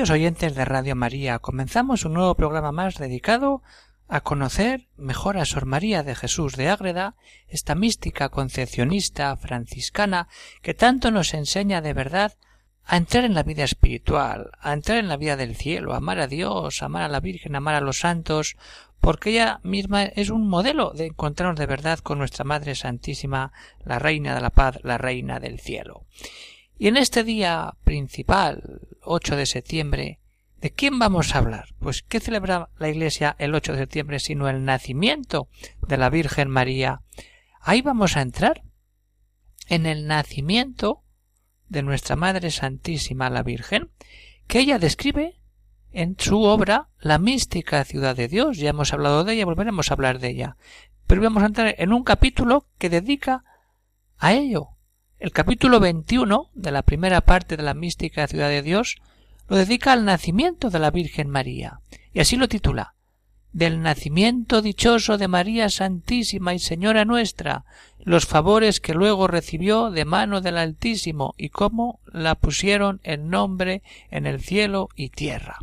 Queridos oyentes de Radio María, comenzamos un nuevo programa más dedicado a conocer mejor a Sor María de Jesús de Ágreda, esta mística concepcionista franciscana que tanto nos enseña de verdad a entrar en la vida espiritual, a entrar en la vida del cielo, a amar a Dios, a amar a la Virgen, a amar a los santos, porque ella misma es un modelo de encontrarnos de verdad con nuestra Madre Santísima, la Reina de la Paz, la Reina del Cielo. Y en este día principal, 8 de septiembre, ¿de quién vamos a hablar? Pues ¿qué celebra la Iglesia el 8 de septiembre sino el nacimiento de la Virgen María? Ahí vamos a entrar en el nacimiento de nuestra Madre Santísima la Virgen, que ella describe en su obra La mística ciudad de Dios. Ya hemos hablado de ella, volveremos a hablar de ella. Pero vamos a entrar en un capítulo que dedica a ello, el capítulo 21 de la primera parte de la mística ciudad de Dios lo dedica al nacimiento de la Virgen María, y así lo titula del nacimiento dichoso de María Santísima y Señora nuestra, los favores que luego recibió de mano del Altísimo y cómo la pusieron en nombre en el cielo y tierra.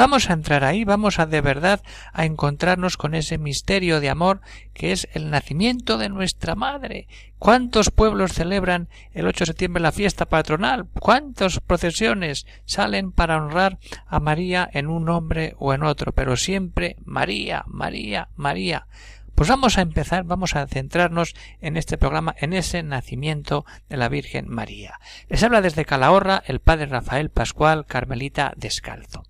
Vamos a entrar ahí, vamos a de verdad a encontrarnos con ese misterio de amor que es el nacimiento de nuestra Madre. ¿Cuántos pueblos celebran el 8 de septiembre la fiesta patronal? ¿Cuántas procesiones salen para honrar a María en un nombre o en otro? Pero siempre María, María, María. Pues vamos a empezar, vamos a centrarnos en este programa, en ese nacimiento de la Virgen María. Les habla desde Calahorra el padre Rafael Pascual Carmelita Descalzo.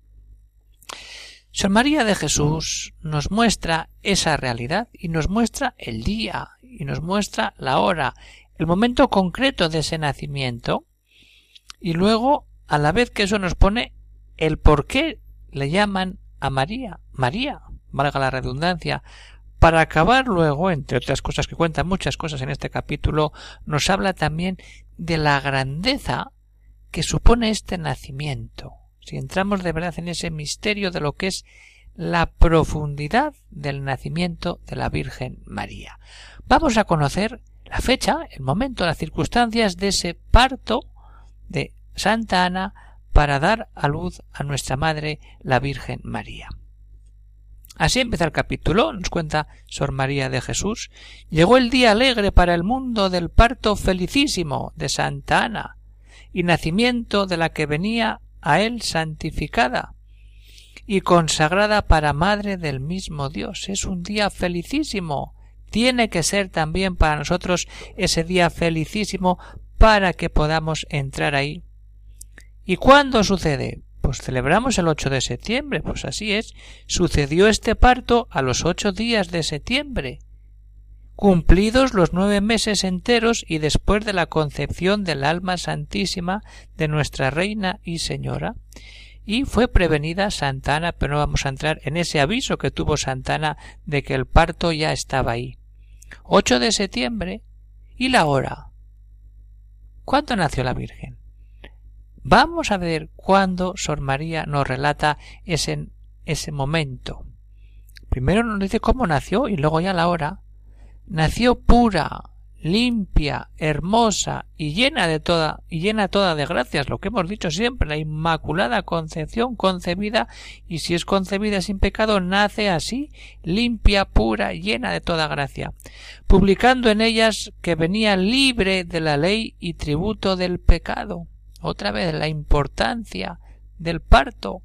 Sor María de Jesús nos muestra esa realidad y nos muestra el día y nos muestra la hora, el momento concreto de ese nacimiento y luego a la vez que eso nos pone el por qué le llaman a María, María, valga la redundancia, para acabar luego, entre otras cosas que cuentan muchas cosas en este capítulo, nos habla también de la grandeza que supone este nacimiento si entramos de verdad en ese misterio de lo que es la profundidad del nacimiento de la Virgen María. Vamos a conocer la fecha, el momento, las circunstancias de ese parto de Santa Ana para dar a luz a nuestra Madre, la Virgen María. Así empieza el capítulo, nos cuenta Sor María de Jesús. Llegó el día alegre para el mundo del parto felicísimo de Santa Ana y nacimiento de la que venía a él santificada y consagrada para madre del mismo Dios. Es un día felicísimo. Tiene que ser también para nosotros ese día felicísimo para que podamos entrar ahí. ¿Y cuándo sucede? Pues celebramos el 8 de septiembre, pues así es. Sucedió este parto a los ocho días de septiembre cumplidos los nueve meses enteros y después de la concepción del alma santísima de nuestra reina y señora, y fue prevenida Santana, pero no vamos a entrar en ese aviso que tuvo Santana de que el parto ya estaba ahí. 8 de septiembre y la hora. ¿Cuándo nació la Virgen? Vamos a ver cuándo Sor María nos relata ese, ese momento. Primero nos dice cómo nació y luego ya la hora nació pura, limpia, hermosa y llena de toda y llena toda de gracias, lo que hemos dicho siempre, la inmaculada concepción concebida y si es concebida sin pecado nace así, limpia, pura, llena de toda gracia, publicando en ellas que venía libre de la ley y tributo del pecado. Otra vez la importancia del parto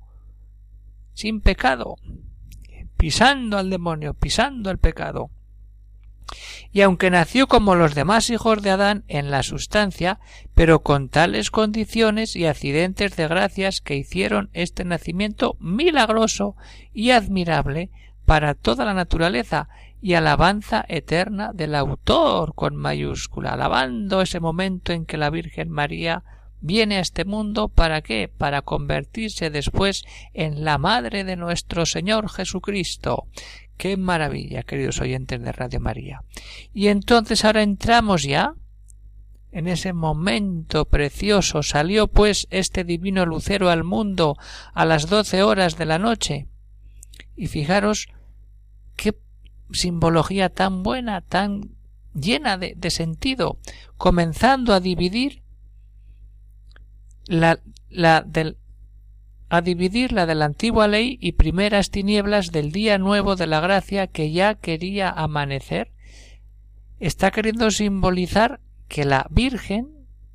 sin pecado, pisando al demonio, pisando el pecado y aunque nació como los demás hijos de Adán en la sustancia, pero con tales condiciones y accidentes de gracias que hicieron este nacimiento milagroso y admirable para toda la naturaleza y alabanza eterna del autor con mayúscula, alabando ese momento en que la Virgen María viene a este mundo para qué? Para convertirse después en la madre de nuestro Señor Jesucristo. Qué maravilla, queridos oyentes de Radio María. Y entonces ahora entramos ya en ese momento precioso salió pues este divino lucero al mundo a las doce horas de la noche. Y fijaros qué simbología tan buena, tan llena de, sentido, comenzando a dividir la, la del, a dividir la de la antigua ley y primeras tinieblas del día nuevo de la gracia que ya quería amanecer, está queriendo simbolizar que la Virgen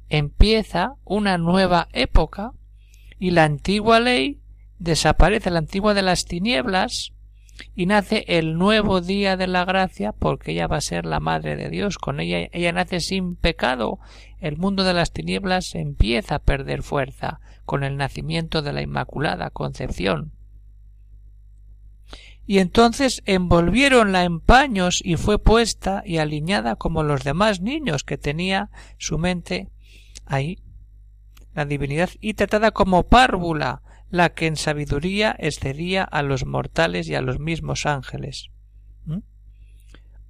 empieza una nueva época y la antigua ley desaparece, la antigua de las tinieblas, y nace el nuevo día de la gracia porque ella va a ser la madre de Dios. Con ella ella nace sin pecado. El mundo de las tinieblas empieza a perder fuerza con el nacimiento de la Inmaculada Concepción. Y entonces envolviéronla en paños y fue puesta y aliñada como los demás niños que tenía su mente ahí, la divinidad, y tratada como párvula, la que en sabiduría excedía a los mortales y a los mismos ángeles. ¿Mm?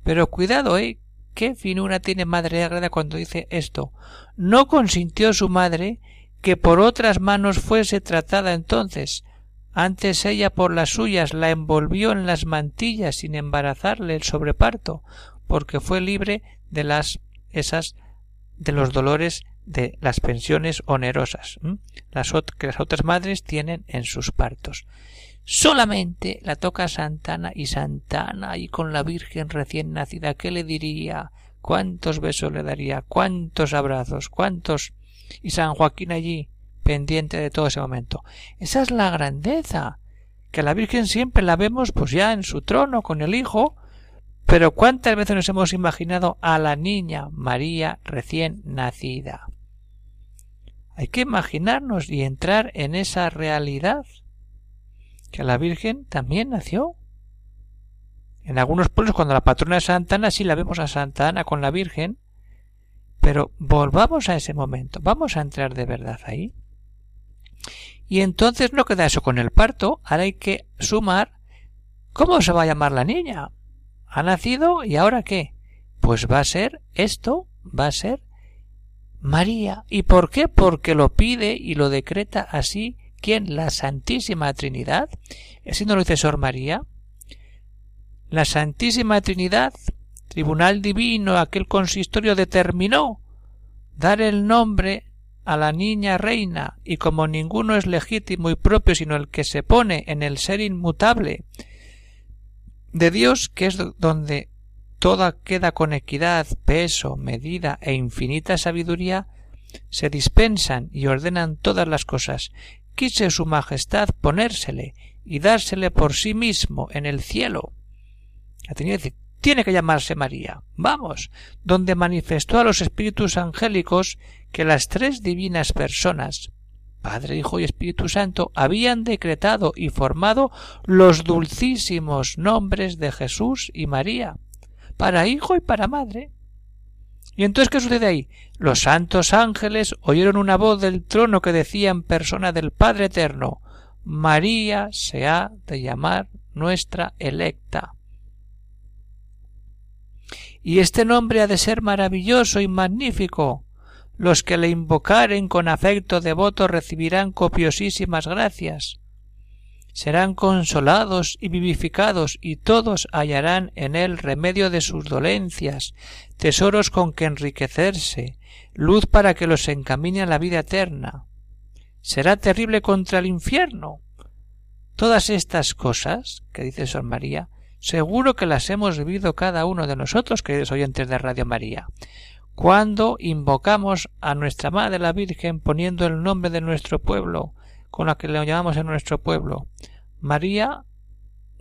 Pero cuidado, ¿eh? ¿Qué finura tiene Madre Agreda cuando dice esto? No consintió su madre que por otras manos fuese tratada entonces. Antes ella por las suyas la envolvió en las mantillas sin embarazarle el sobreparto, porque fue libre de las esas de los dolores de las pensiones onerosas las que las otras madres tienen en sus partos. Solamente la toca Santana y Santana y con la Virgen recién nacida, ¿qué le diría? ¿Cuántos besos le daría? ¿Cuántos abrazos? ¿Cuántos? Y San Joaquín allí, pendiente de todo ese momento. Esa es la grandeza, que la Virgen siempre la vemos pues ya en su trono con el Hijo, pero ¿cuántas veces nos hemos imaginado a la niña María recién nacida? Hay que imaginarnos y entrar en esa realidad que la Virgen también nació. En algunos pueblos cuando la patrona es Santa Ana sí la vemos a Santa Ana con la Virgen, pero volvamos a ese momento, vamos a entrar de verdad ahí. Y entonces no queda eso con el parto, ahora hay que sumar cómo se va a llamar la niña. Ha nacido y ahora qué? Pues va a ser esto, va a ser María. ¿Y por qué? Porque lo pide y lo decreta así. ¿Quién? La Santísima Trinidad. ¿Así no lo dice Sor María? La Santísima Trinidad, Tribunal Divino, aquel consistorio determinó dar el nombre a la niña reina, y como ninguno es legítimo y propio sino el que se pone en el ser inmutable de Dios, que es donde toda queda con equidad, peso, medida e infinita sabiduría, se dispensan y ordenan todas las cosas. Quise su majestad ponérsele y dársele por sí mismo en el cielo. tiene que llamarse María. Vamos, donde manifestó a los espíritus angélicos que las tres divinas personas, Padre, Hijo y Espíritu Santo, habían decretado y formado los dulcísimos nombres de Jesús y María para hijo y para madre. ¿Y entonces qué sucede ahí? Los santos ángeles oyeron una voz del trono que decía en persona del Padre Eterno María se ha de llamar nuestra electa. Y este nombre ha de ser maravilloso y magnífico. Los que le invocaren con afecto devoto recibirán copiosísimas gracias serán consolados y vivificados y todos hallarán en él remedio de sus dolencias, tesoros con que enriquecerse, luz para que los encamine a la vida eterna. Será terrible contra el infierno. Todas estas cosas, que dice Sor María, seguro que las hemos vivido cada uno de nosotros, queridos oyentes de Radio María, cuando invocamos a nuestra Madre la Virgen poniendo el nombre de nuestro pueblo, con la que le llamamos en nuestro pueblo María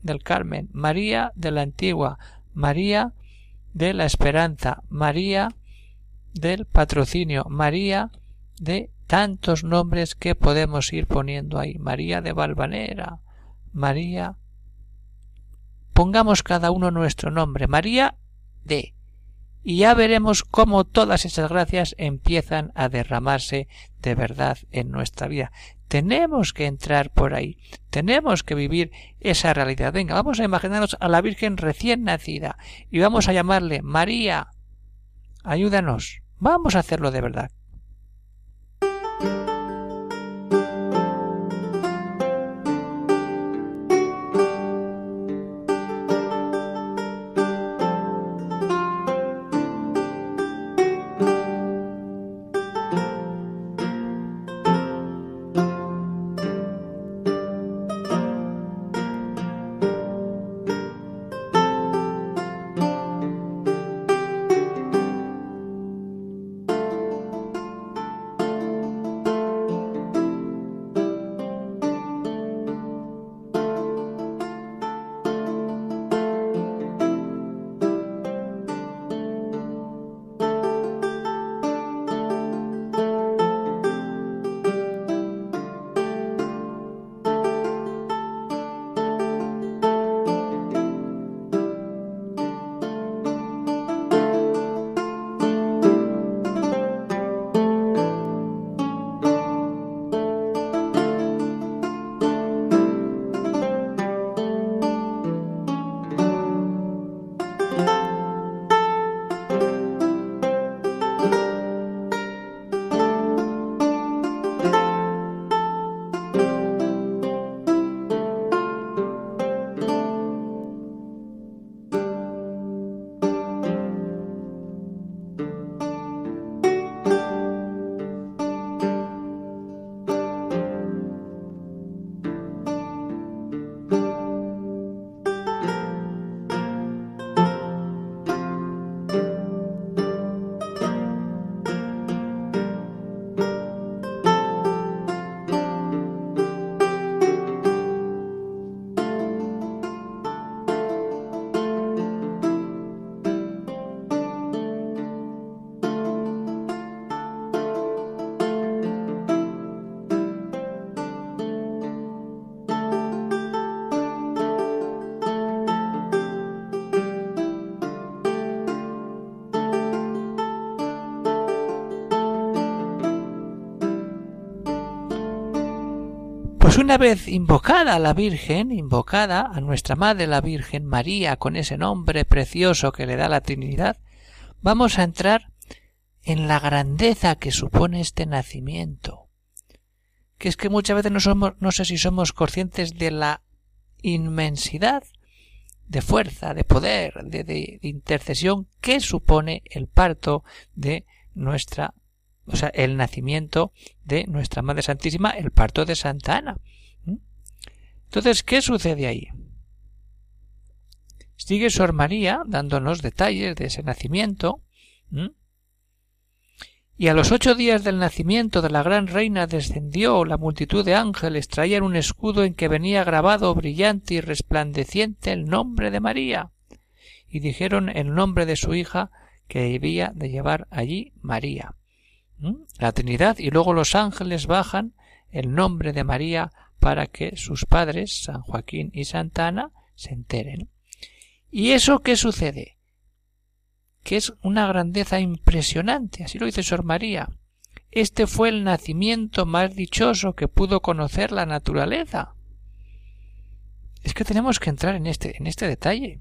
del Carmen, María de la Antigua, María de la Esperanza, María del Patrocinio, María de tantos nombres que podemos ir poniendo ahí, María de Valvanera, María. Pongamos cada uno nuestro nombre, María de. y ya veremos cómo todas esas gracias empiezan a derramarse de verdad en nuestra vida. Tenemos que entrar por ahí, tenemos que vivir esa realidad. Venga, vamos a imaginarnos a la Virgen recién nacida y vamos a llamarle María. Ayúdanos, vamos a hacerlo de verdad. Pues una vez invocada a la Virgen, invocada a nuestra Madre la Virgen María con ese nombre precioso que le da la Trinidad, vamos a entrar en la grandeza que supone este nacimiento. Que es que muchas veces no somos, no sé si somos conscientes de la inmensidad de fuerza, de poder, de, de intercesión que supone el parto de nuestra o sea, el nacimiento de nuestra Madre Santísima, el parto de Santa Ana. ¿Mm? Entonces, ¿qué sucede ahí? Sigue Sor María dándonos detalles de ese nacimiento. Y a los ocho días del nacimiento de la gran reina descendió la multitud de ángeles, traían un escudo en que venía grabado brillante y resplandeciente el nombre de María, y dijeron el nombre de su hija que debía de llevar allí María la Trinidad y luego los ángeles bajan el nombre de María para que sus padres, San Joaquín y Santa Ana, se enteren. ¿Y eso qué sucede? Que es una grandeza impresionante, así lo dice Sor María. Este fue el nacimiento más dichoso que pudo conocer la naturaleza. Es que tenemos que entrar en este, en este detalle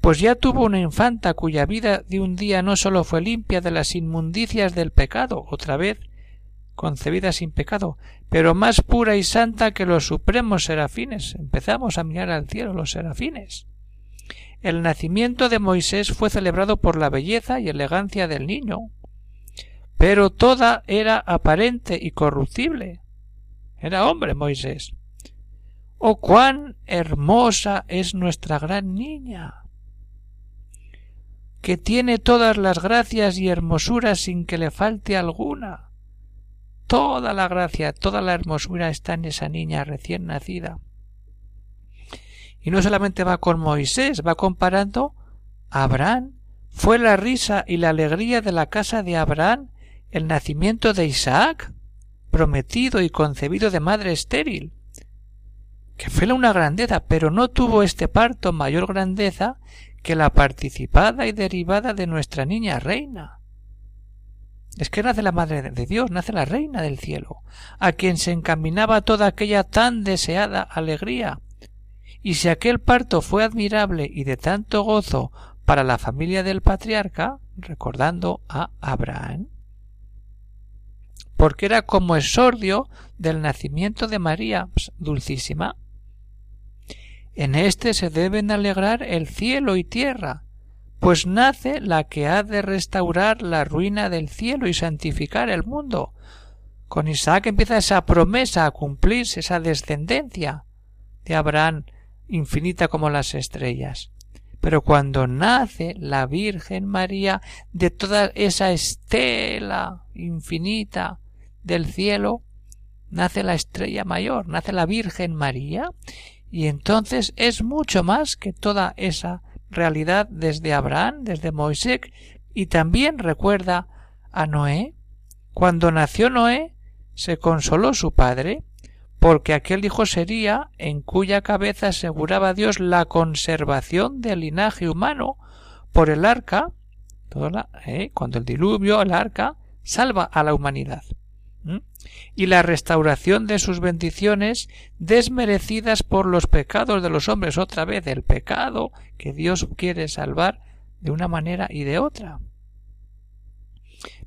pues ya tuvo una infanta cuya vida de un día no sólo fue limpia de las inmundicias del pecado, otra vez concebida sin pecado, pero más pura y santa que los supremos serafines. Empezamos a mirar al cielo los serafines. El nacimiento de Moisés fue celebrado por la belleza y elegancia del niño, pero toda era aparente y corruptible. Era hombre Moisés. Oh cuán hermosa es nuestra gran niña que tiene todas las gracias y hermosuras sin que le falte alguna. Toda la gracia, toda la hermosura está en esa niña recién nacida. Y no solamente va con Moisés, va comparando a Abraham. Fue la risa y la alegría de la casa de Abraham el nacimiento de Isaac, prometido y concebido de madre estéril. que fue una grandeza, pero no tuvo este parto mayor grandeza que la participada y derivada de nuestra niña reina. Es que nace la Madre de Dios, nace la Reina del cielo, a quien se encaminaba toda aquella tan deseada alegría. Y si aquel parto fue admirable y de tanto gozo para la familia del patriarca, recordando a Abraham, porque era como exordio del nacimiento de María dulcísima. En éste se deben alegrar el cielo y tierra, pues nace la que ha de restaurar la ruina del cielo y santificar el mundo. Con Isaac empieza esa promesa a cumplirse, esa descendencia de Abraham infinita como las estrellas. Pero cuando nace la Virgen María de toda esa estela infinita del cielo, nace la estrella mayor, nace la Virgen María, y entonces es mucho más que toda esa realidad desde Abraham, desde Moisés, y también recuerda a Noé. Cuando nació Noé, se consoló su padre, porque aquel hijo sería en cuya cabeza aseguraba Dios la conservación del linaje humano por el arca, ¿eh? cuando el diluvio, el arca, salva a la humanidad y la restauración de sus bendiciones desmerecidas por los pecados de los hombres. Otra vez el pecado que Dios quiere salvar de una manera y de otra.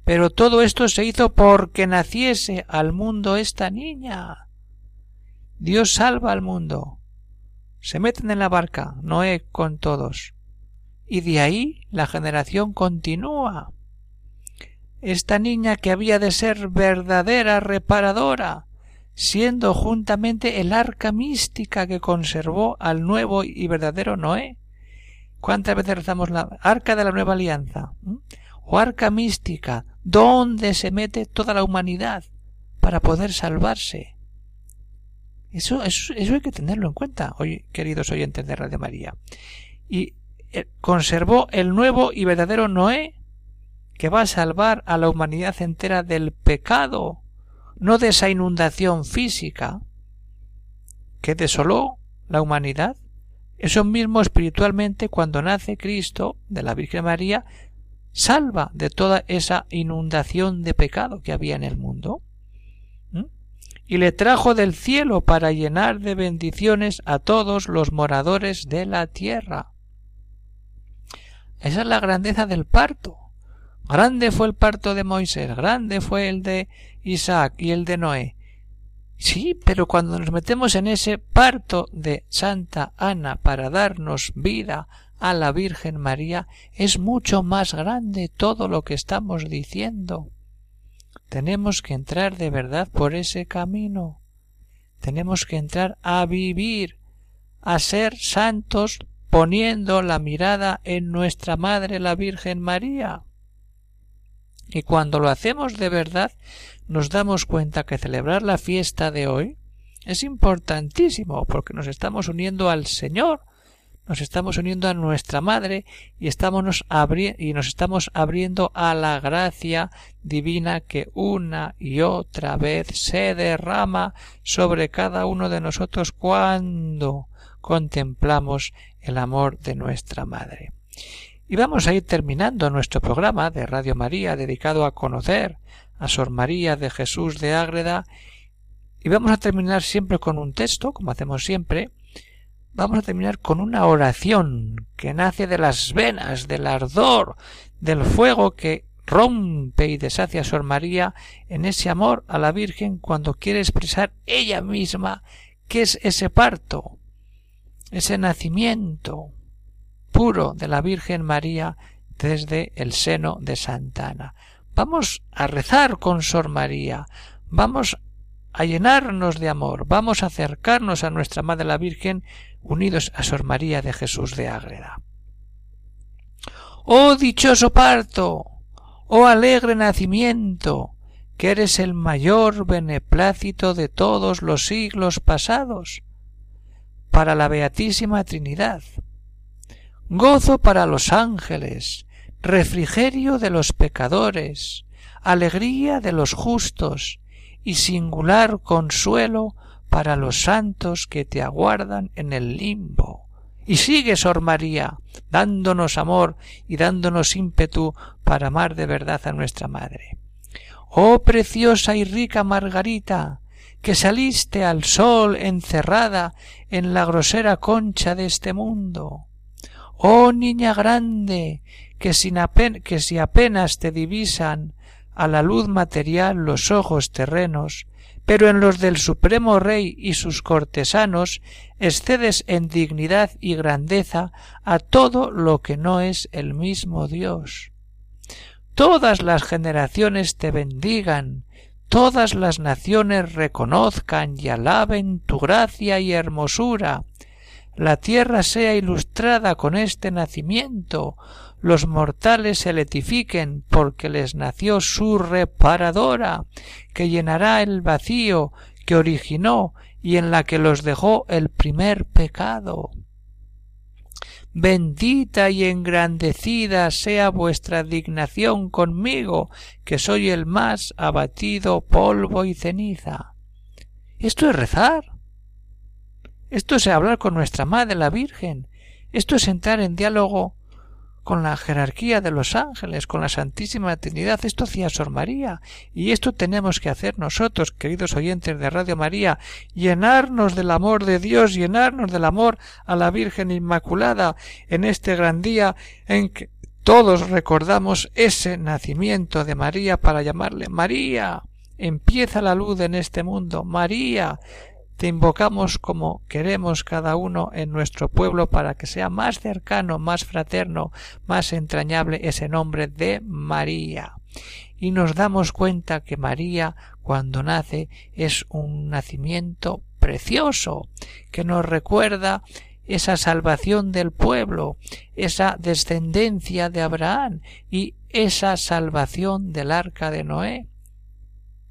Pero todo esto se hizo porque naciese al mundo esta niña. Dios salva al mundo. Se meten en la barca, Noé con todos. Y de ahí la generación continúa esta niña que había de ser verdadera reparadora, siendo juntamente el arca mística que conservó al nuevo y verdadero Noé. ¿Cuántas veces rezamos la arca de la nueva alianza? ¿Mm? O arca mística, donde se mete toda la humanidad para poder salvarse. Eso, eso, eso hay que tenerlo en cuenta, hoy, queridos oyentes de María. Y eh, conservó el nuevo y verdadero Noé que va a salvar a la humanidad entera del pecado, no de esa inundación física que desoló la humanidad. Eso mismo espiritualmente cuando nace Cristo de la Virgen María salva de toda esa inundación de pecado que había en el mundo. Y le trajo del cielo para llenar de bendiciones a todos los moradores de la tierra. Esa es la grandeza del parto. Grande fue el parto de Moisés, grande fue el de Isaac y el de Noé. Sí, pero cuando nos metemos en ese parto de Santa Ana para darnos vida a la Virgen María, es mucho más grande todo lo que estamos diciendo. Tenemos que entrar de verdad por ese camino. Tenemos que entrar a vivir, a ser santos, poniendo la mirada en nuestra Madre la Virgen María. Y cuando lo hacemos de verdad, nos damos cuenta que celebrar la fiesta de hoy es importantísimo porque nos estamos uniendo al Señor, nos estamos uniendo a nuestra Madre y, estamos y nos estamos abriendo a la gracia divina que una y otra vez se derrama sobre cada uno de nosotros cuando contemplamos el amor de nuestra Madre. Y vamos a ir terminando nuestro programa de Radio María dedicado a conocer a Sor María de Jesús de Ágreda y vamos a terminar siempre con un texto, como hacemos siempre. Vamos a terminar con una oración que nace de las venas, del ardor, del fuego que rompe y deshace a Sor María en ese amor a la Virgen cuando quiere expresar ella misma qué es ese parto, ese nacimiento, puro de la Virgen María desde el seno de Santa Ana. Vamos a rezar con Sor María, vamos a llenarnos de amor, vamos a acercarnos a nuestra Madre la Virgen unidos a Sor María de Jesús de Ágreda. Oh dichoso parto, oh alegre nacimiento, que eres el mayor beneplácito de todos los siglos pasados, para la Beatísima Trinidad gozo para los ángeles, refrigerio de los pecadores, alegría de los justos y singular consuelo para los santos que te aguardan en el limbo. Y sigue, Sor María, dándonos amor y dándonos ímpetu para amar de verdad a nuestra Madre. Oh preciosa y rica Margarita, que saliste al sol encerrada en la grosera concha de este mundo. Oh niña grande, que, sin que si apenas te divisan a la luz material los ojos terrenos, pero en los del Supremo Rey y sus cortesanos excedes en dignidad y grandeza a todo lo que no es el mismo Dios. Todas las generaciones te bendigan, todas las naciones reconozcan y alaben tu gracia y hermosura, la tierra sea ilustrada con este nacimiento, los mortales se letifiquen porque les nació su reparadora, que llenará el vacío que originó y en la que los dejó el primer pecado. Bendita y engrandecida sea vuestra dignación conmigo, que soy el más abatido polvo y ceniza. Esto es rezar. Esto es hablar con nuestra Madre la Virgen. Esto es entrar en diálogo con la jerarquía de los ángeles, con la Santísima Trinidad. Esto hacía Sor María. Y esto tenemos que hacer nosotros, queridos oyentes de Radio María, llenarnos del amor de Dios, llenarnos del amor a la Virgen Inmaculada en este gran día en que todos recordamos ese nacimiento de María para llamarle María. Empieza la luz en este mundo. María, te invocamos como queremos cada uno en nuestro pueblo para que sea más cercano, más fraterno, más entrañable ese nombre de María. Y nos damos cuenta que María, cuando nace, es un nacimiento precioso, que nos recuerda esa salvación del pueblo, esa descendencia de Abraham y esa salvación del arca de Noé.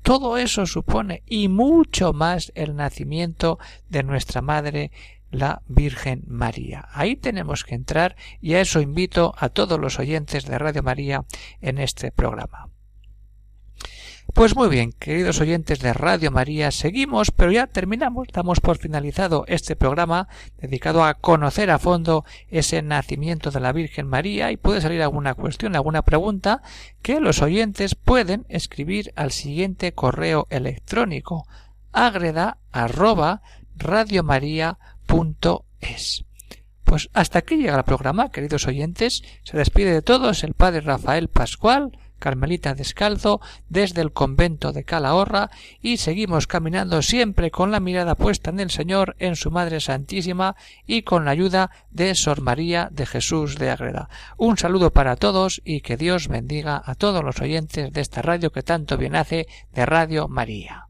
Todo eso supone y mucho más el nacimiento de nuestra Madre la Virgen María. Ahí tenemos que entrar y a eso invito a todos los oyentes de Radio María en este programa. Pues muy bien, queridos oyentes de Radio María, seguimos, pero ya terminamos, damos por finalizado este programa dedicado a conocer a fondo ese nacimiento de la Virgen María y puede salir alguna cuestión, alguna pregunta que los oyentes pueden escribir al siguiente correo electrónico agreda. Pues hasta aquí llega el programa, queridos oyentes. Se despide de todos el padre Rafael Pascual, Carmelita Descalzo desde el convento de Calahorra y seguimos caminando siempre con la mirada puesta en el Señor, en su Madre Santísima y con la ayuda de Sor María de Jesús de Agreda. Un saludo para todos y que Dios bendiga a todos los oyentes de esta radio que tanto bien hace de Radio María.